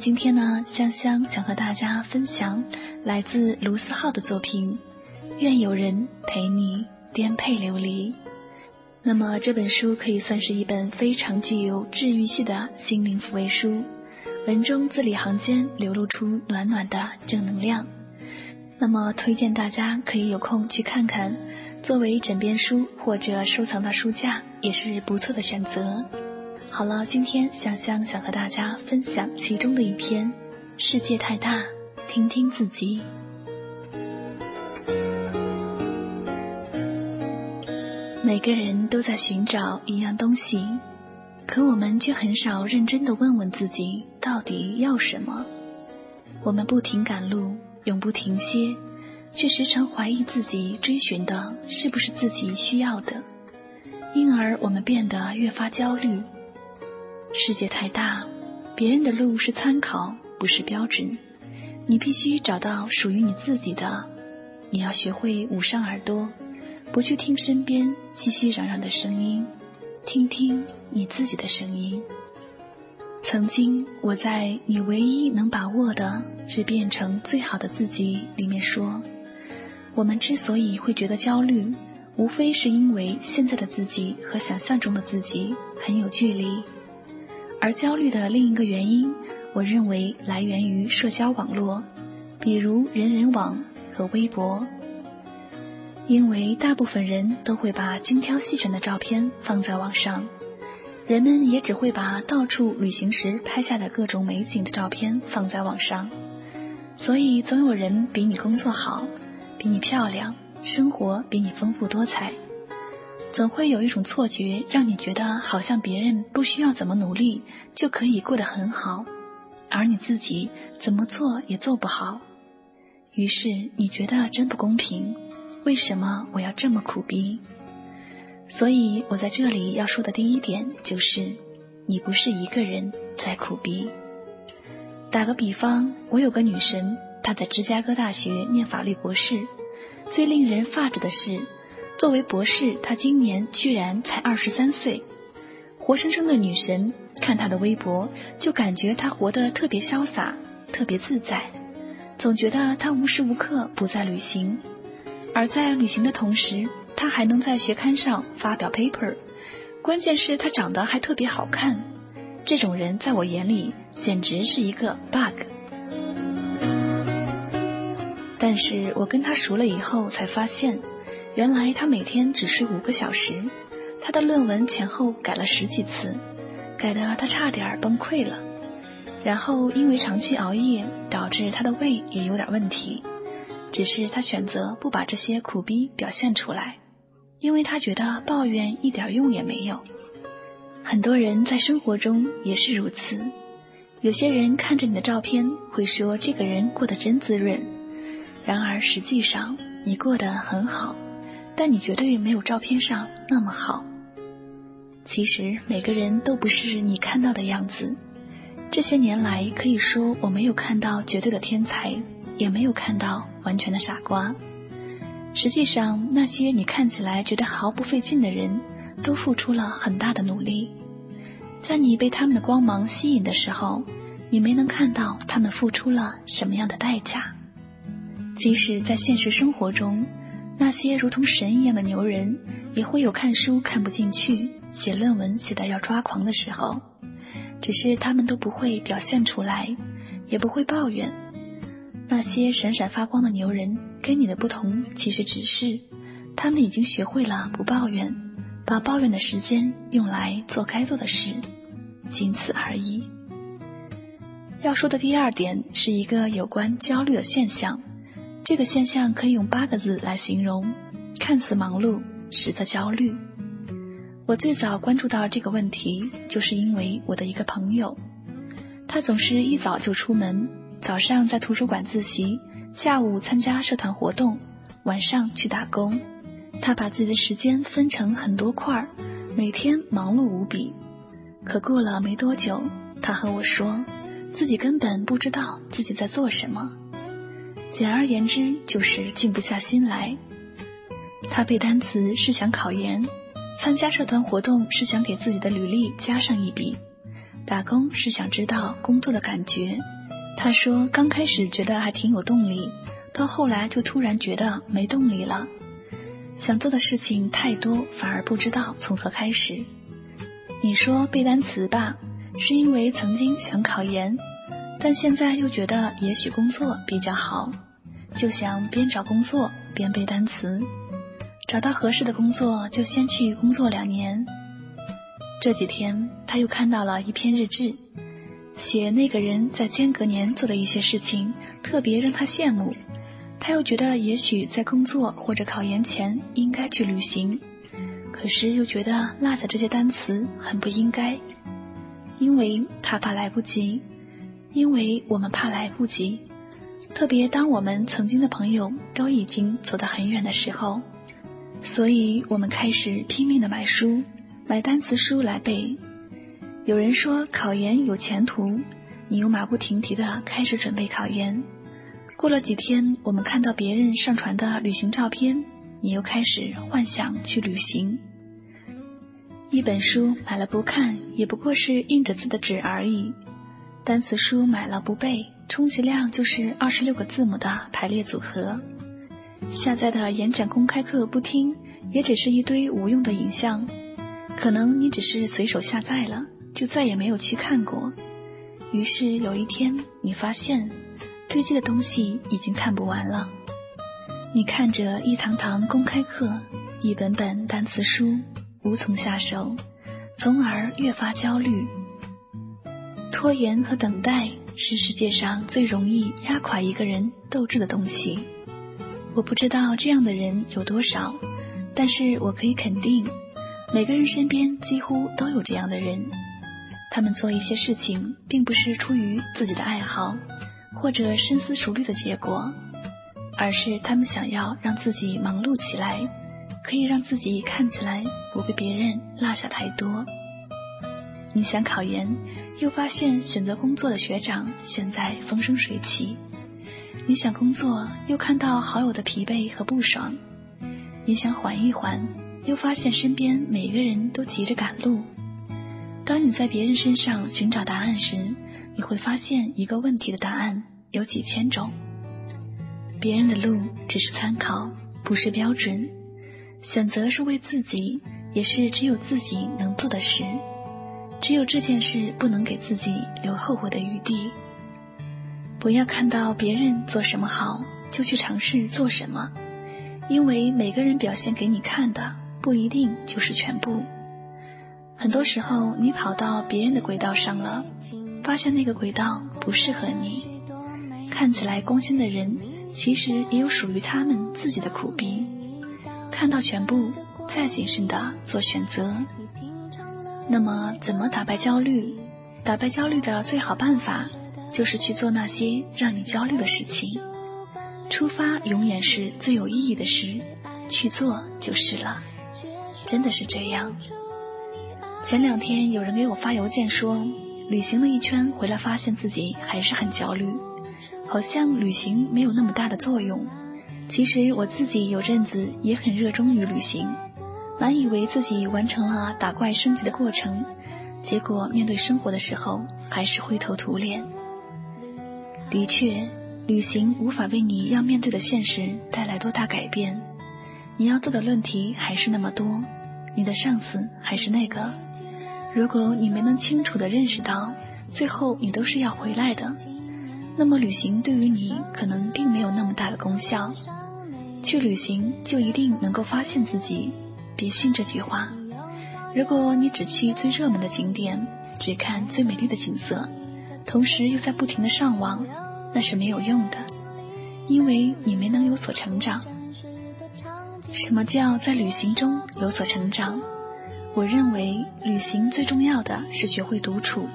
今天呢，香香想和大家分享来自卢思浩的作品《愿有人陪你颠沛流离》。那么这本书可以算是一本非常具有治愈系的心灵抚慰书，文中字里行间流露出暖暖的正能量。那么推荐大家可以有空去看看，作为枕边书或者收藏到书架也是不错的选择。好了，今天香香想和大家分享其中的一篇。世界太大，听听自己。每个人都在寻找一样东西，可我们却很少认真的问问自己到底要什么。我们不停赶路，永不停歇，却时常怀疑自己追寻的是不是自己需要的，因而我们变得越发焦虑。世界太大，别人的路是参考，不是标准。你必须找到属于你自己的。你要学会捂上耳朵，不去听身边熙熙攘攘的声音，听听你自己的声音。曾经我在《你唯一能把握的是变成最好的自己》里面说，我们之所以会觉得焦虑，无非是因为现在的自己和想象中的自己很有距离。而焦虑的另一个原因，我认为来源于社交网络，比如人人网和微博。因为大部分人都会把精挑细选的照片放在网上，人们也只会把到处旅行时拍下的各种美景的照片放在网上，所以总有人比你工作好，比你漂亮，生活比你丰富多彩。总会有一种错觉，让你觉得好像别人不需要怎么努力就可以过得很好，而你自己怎么做也做不好。于是你觉得真不公平，为什么我要这么苦逼？所以我在这里要说的第一点就是，你不是一个人在苦逼。打个比方，我有个女神，她在芝加哥大学念法律博士，最令人发指的是。作为博士，他今年居然才二十三岁，活生生的女神。看他的微博，就感觉他活得特别潇洒，特别自在，总觉得他无时无刻不在旅行。而在旅行的同时，他还能在学刊上发表 paper。关键是，他长得还特别好看。这种人在我眼里简直是一个 bug。但是我跟他熟了以后，才发现。原来他每天只睡五个小时，他的论文前后改了十几次，改得他差点崩溃了。然后因为长期熬夜，导致他的胃也有点问题。只是他选择不把这些苦逼表现出来，因为他觉得抱怨一点用也没有。很多人在生活中也是如此，有些人看着你的照片会说这个人过得真滋润，然而实际上你过得很好。但你绝对没有照片上那么好。其实每个人都不是你看到的样子。这些年来，可以说我没有看到绝对的天才，也没有看到完全的傻瓜。实际上，那些你看起来觉得毫不费劲的人，都付出了很大的努力。在你被他们的光芒吸引的时候，你没能看到他们付出了什么样的代价。即使在现实生活中。那些如同神一样的牛人，也会有看书看不进去、写论文写得要抓狂的时候，只是他们都不会表现出来，也不会抱怨。那些闪闪发光的牛人，跟你的不同，其实只是他们已经学会了不抱怨，把抱怨的时间用来做该做的事。仅此而已。要说的第二点是一个有关焦虑的现象，这个现象可以用八个字来形容：看似忙碌，实则焦虑。我最早关注到这个问题，就是因为我的一个朋友，他总是一早就出门，早上在图书馆自习，下午参加社团活动，晚上去打工。他把自己的时间分成很多块儿，每天忙碌无比。可过了没多久，他和我说，自己根本不知道自己在做什么。简而言之，就是静不下心来。他背单词是想考研。参加社团活动是想给自己的履历加上一笔，打工是想知道工作的感觉。他说刚开始觉得还挺有动力，到后来就突然觉得没动力了。想做的事情太多，反而不知道从何开始。你说背单词吧，是因为曾经想考研，但现在又觉得也许工作比较好，就想边找工作边背单词。找到合适的工作，就先去工作两年。这几天，他又看到了一篇日志，写那个人在间隔年做的一些事情，特别让他羡慕。他又觉得，也许在工作或者考研前应该去旅行，可是又觉得落下这些单词很不应该，因为他怕来不及，因为我们怕来不及，特别当我们曾经的朋友都已经走得很远的时候。所以我们开始拼命的买书，买单词书来背。有人说考研有前途，你又马不停蹄的开始准备考研。过了几天，我们看到别人上传的旅行照片，你又开始幻想去旅行。一本书买了不看，也不过是印着字的纸而已。单词书买了不背，充其量就是二十六个字母的排列组合。下载的演讲公开课不听，也只是一堆无用的影像。可能你只是随手下载了，就再也没有去看过。于是有一天，你发现堆积的东西已经看不完了。你看着一堂堂公开课，一本本单词书，无从下手，从而越发焦虑。拖延和等待是世界上最容易压垮一个人斗志的东西。我不知道这样的人有多少，但是我可以肯定，每个人身边几乎都有这样的人。他们做一些事情，并不是出于自己的爱好，或者深思熟虑的结果，而是他们想要让自己忙碌起来，可以让自己看起来不被别人落下太多。你想考研，又发现选择工作的学长现在风生水起。你想工作，又看到好友的疲惫和不爽；你想缓一缓，又发现身边每个人都急着赶路。当你在别人身上寻找答案时，你会发现一个问题的答案有几千种。别人的路只是参考，不是标准。选择是为自己，也是只有自己能做的事。只有这件事不能给自己留后悔的余地。不要看到别人做什么好，就去尝试做什么，因为每个人表现给你看的不一定就是全部。很多时候，你跑到别人的轨道上了，发现那个轨道不适合你。看起来光鲜的人，其实也有属于他们自己的苦逼。看到全部，再谨慎的做选择。那么，怎么打败焦虑？打败焦虑的最好办法。就是去做那些让你焦虑的事情，出发永远是最有意义的事，去做就是了，真的是这样。前两天有人给我发邮件说，旅行了一圈回来，发现自己还是很焦虑，好像旅行没有那么大的作用。其实我自己有阵子也很热衷于旅行，满以为自己完成了打怪升级的过程，结果面对生活的时候还是灰头土脸。的确，旅行无法为你要面对的现实带来多大改变。你要做的论题还是那么多，你的上司还是那个。如果你没能清楚的认识到，最后你都是要回来的，那么旅行对于你可能并没有那么大的功效。去旅行就一定能够发现自己？别信这句话。如果你只去最热门的景点，只看最美丽的景色，同时又在不停的上网，那是没有用的，因为你没能有所成长。什么叫在旅行中有所成长？我认为旅行最重要的是学会独处。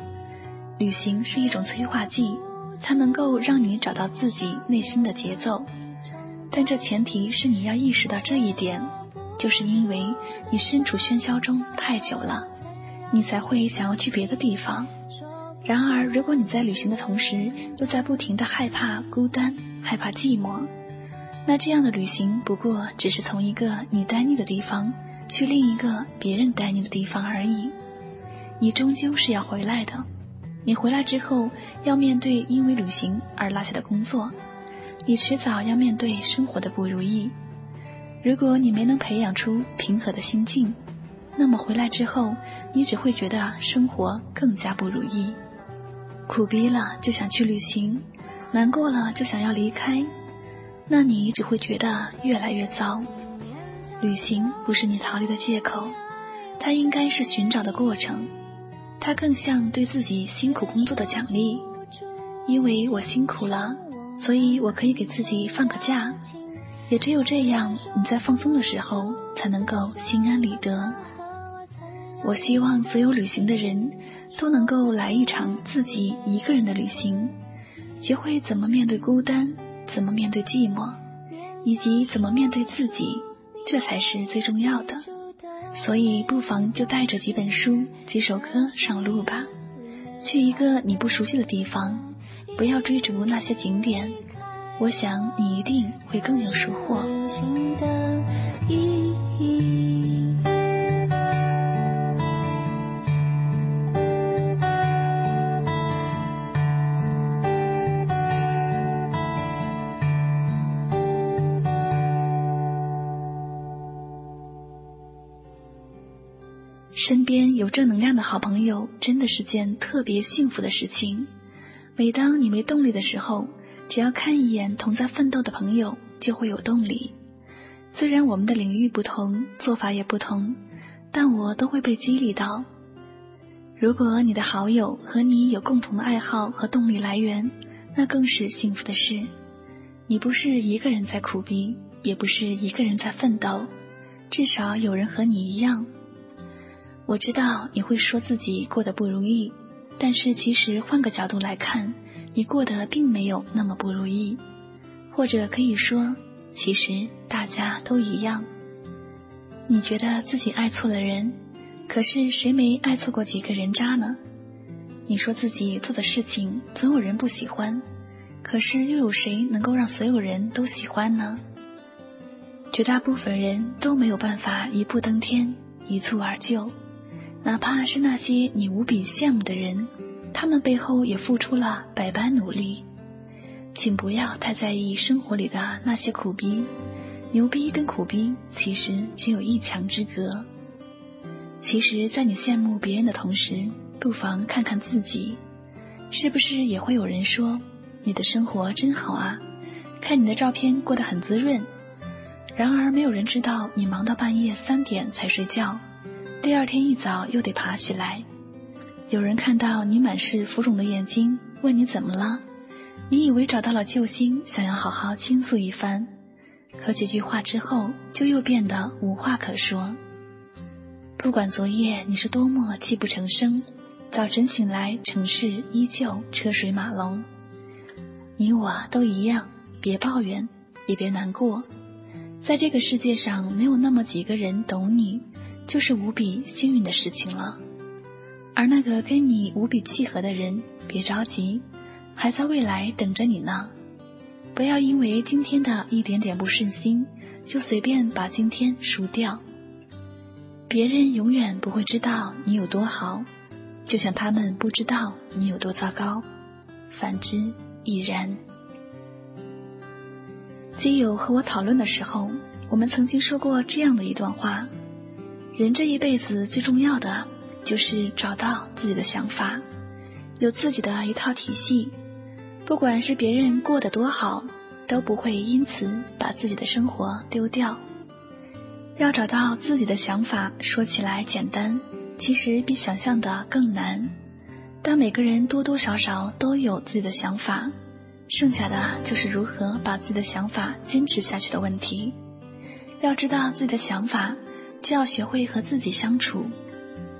旅行是一种催化剂，它能够让你找到自己内心的节奏。但这前提是你要意识到这一点，就是因为你身处喧嚣中太久了，你才会想要去别的地方。然而，如果你在旅行的同时又在不停的害怕孤单、害怕寂寞，那这样的旅行不过只是从一个你待腻的地方去另一个别人待腻的地方而已。你终究是要回来的。你回来之后要面对因为旅行而落下的工作，你迟早要面对生活的不如意。如果你没能培养出平和的心境，那么回来之后你只会觉得生活更加不如意。苦逼了就想去旅行，难过了就想要离开，那你只会觉得越来越糟。旅行不是你逃离的借口，它应该是寻找的过程。它更像对自己辛苦工作的奖励，因为我辛苦了，所以我可以给自己放个假。也只有这样，你在放松的时候才能够心安理得。我希望所有旅行的人都能够来一场自己一个人的旅行，学会怎么面对孤单，怎么面对寂寞，以及怎么面对自己，这才是最重要的。所以，不妨就带着几本书、几首歌上路吧，去一个你不熟悉的地方，不要追逐那些景点，我想你一定会更有收获。身边有正能量的好朋友，真的是件特别幸福的事情。每当你没动力的时候，只要看一眼同在奋斗的朋友，就会有动力。虽然我们的领域不同，做法也不同，但我都会被激励到。如果你的好友和你有共同的爱好和动力来源，那更是幸福的事。你不是一个人在苦逼，也不是一个人在奋斗，至少有人和你一样。我知道你会说自己过得不如意，但是其实换个角度来看，你过得并没有那么不如意，或者可以说，其实大家都一样。你觉得自己爱错了人，可是谁没爱错过几个人渣呢？你说自己做的事情总有人不喜欢，可是又有谁能够让所有人都喜欢呢？绝大部分人都没有办法一步登天，一蹴而就。哪怕是那些你无比羡慕的人，他们背后也付出了百般努力。请不要太在意生活里的那些苦逼，牛逼跟苦逼其实只有一墙之隔。其实，在你羡慕别人的同时，不妨看看自己，是不是也会有人说你的生活真好啊？看你的照片过得很滋润。然而，没有人知道你忙到半夜三点才睡觉。第二天一早又得爬起来。有人看到你满是浮肿的眼睛，问你怎么了？你以为找到了救星，想要好好倾诉一番，可几句话之后，就又变得无话可说。不管昨夜你是多么泣不成声，早晨醒来，城市依旧车水马龙。你我都一样，别抱怨，也别难过。在这个世界上，没有那么几个人懂你。就是无比幸运的事情了，而那个跟你无比契合的人，别着急，还在未来等着你呢。不要因为今天的一点点不顺心，就随便把今天输掉。别人永远不会知道你有多好，就像他们不知道你有多糟糕，反之亦然。基友和我讨论的时候，我们曾经说过这样的一段话。人这一辈子最重要的就是找到自己的想法，有自己的一套体系。不管是别人过得多好，都不会因此把自己的生活丢掉。要找到自己的想法，说起来简单，其实比想象的更难。但每个人多多少少都有自己的想法，剩下的就是如何把自己的想法坚持下去的问题。要知道自己的想法，就要学会和自己相处。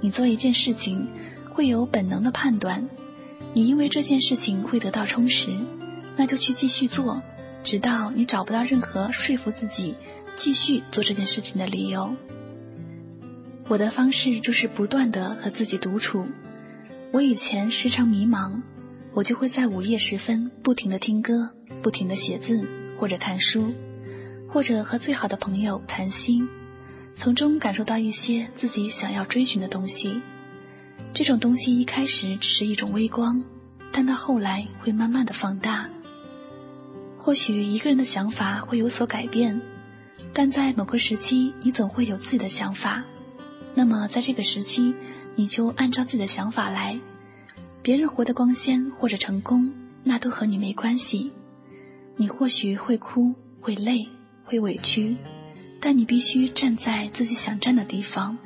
你做一件事情，会有本能的判断，你因为这件事情会得到充实，那就去继续做，直到你找不到任何说服自己继续做这件事情的理由。我的方式就是不断的和自己独处。我以前时常迷茫，我就会在午夜时分不停的听歌，不停的写字或者看书。或者和最好的朋友谈心，从中感受到一些自己想要追寻的东西。这种东西一开始只是一种微光，但到后来会慢慢的放大。或许一个人的想法会有所改变，但在某个时期，你总会有自己的想法。那么在这个时期，你就按照自己的想法来。别人活得光鲜或者成功，那都和你没关系。你或许会哭，会累。会委屈，但你必须站在自己想站的地方。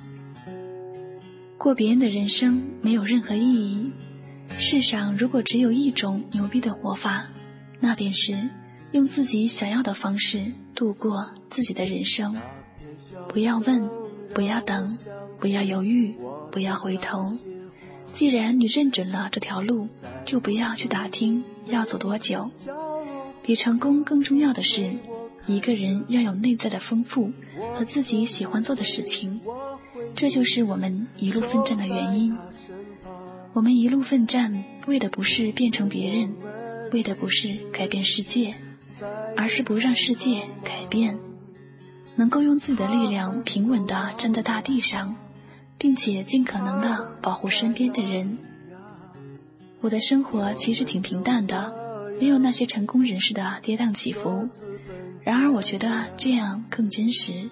过别人的人生没有任何意义。世上如果只有一种牛逼的活法，那便是用自己想要的方式度过自己的人生。不要问，不要等，不要犹豫，不要回头。既然你认准了这条路，就不要去打听要走多久。比成功更重要的是。一个人要有内在的丰富和自己喜欢做的事情，这就是我们一路奋战的原因。我们一路奋战，为的不是变成别人，为的不是改变世界，而是不让世界改变。能够用自己的力量平稳地站在大地上，并且尽可能地保护身边的人。我的生活其实挺平淡的，没有那些成功人士的跌宕起伏。然而，我觉得这样更真实。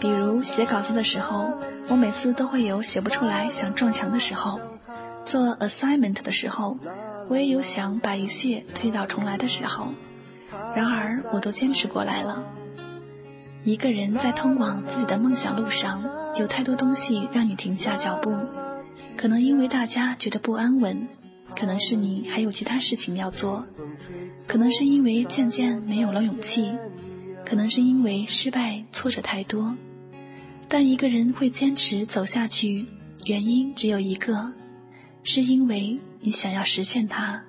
比如写稿子的时候，我每次都会有写不出来想撞墙的时候；做 assignment 的时候，我也有想把一切推倒重来的时候。然而，我都坚持过来了。一个人在通往自己的梦想路上，有太多东西让你停下脚步。可能因为大家觉得不安稳，可能是你还有其他事情要做。可能是因为渐渐没有了勇气，可能是因为失败挫折太多，但一个人会坚持走下去，原因只有一个，是因为你想要实现它。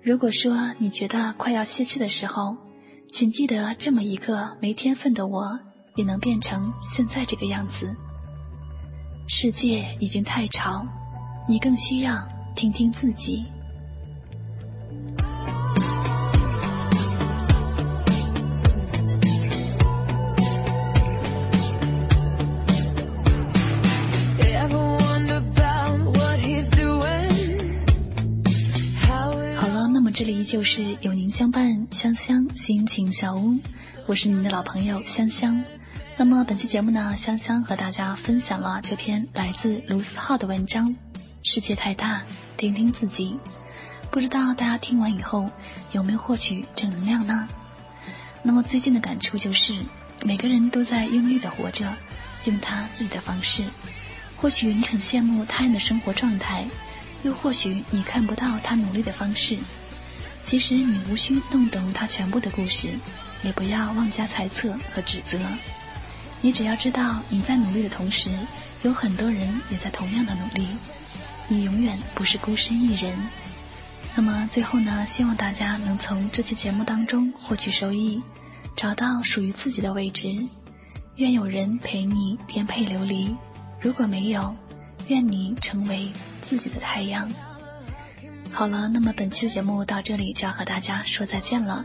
如果说你觉得快要泄气的时候，请记得这么一个没天分的我，也能变成现在这个样子。世界已经太吵，你更需要听听自己。这里依旧是有您相伴，香香心情小屋，我是您的老朋友香香。那么本期节目呢，香香和大家分享了这篇来自卢思浩的文章《世界太大，听听自己》。不知道大家听完以后有没有获取正能量呢？那么最近的感触就是，每个人都在用力的活着，用他自己的方式。或许你很羡慕他人的生活状态，又或许你看不到他努力的方式。其实你无需弄懂他全部的故事，也不要妄加猜测和指责。你只要知道你在努力的同时，有很多人也在同样的努力。你永远不是孤身一人。那么最后呢，希望大家能从这期节目当中获取收益，找到属于自己的位置。愿有人陪你颠沛流离，如果没有，愿你成为自己的太阳。好了，那么本期的节目到这里就要和大家说再见了。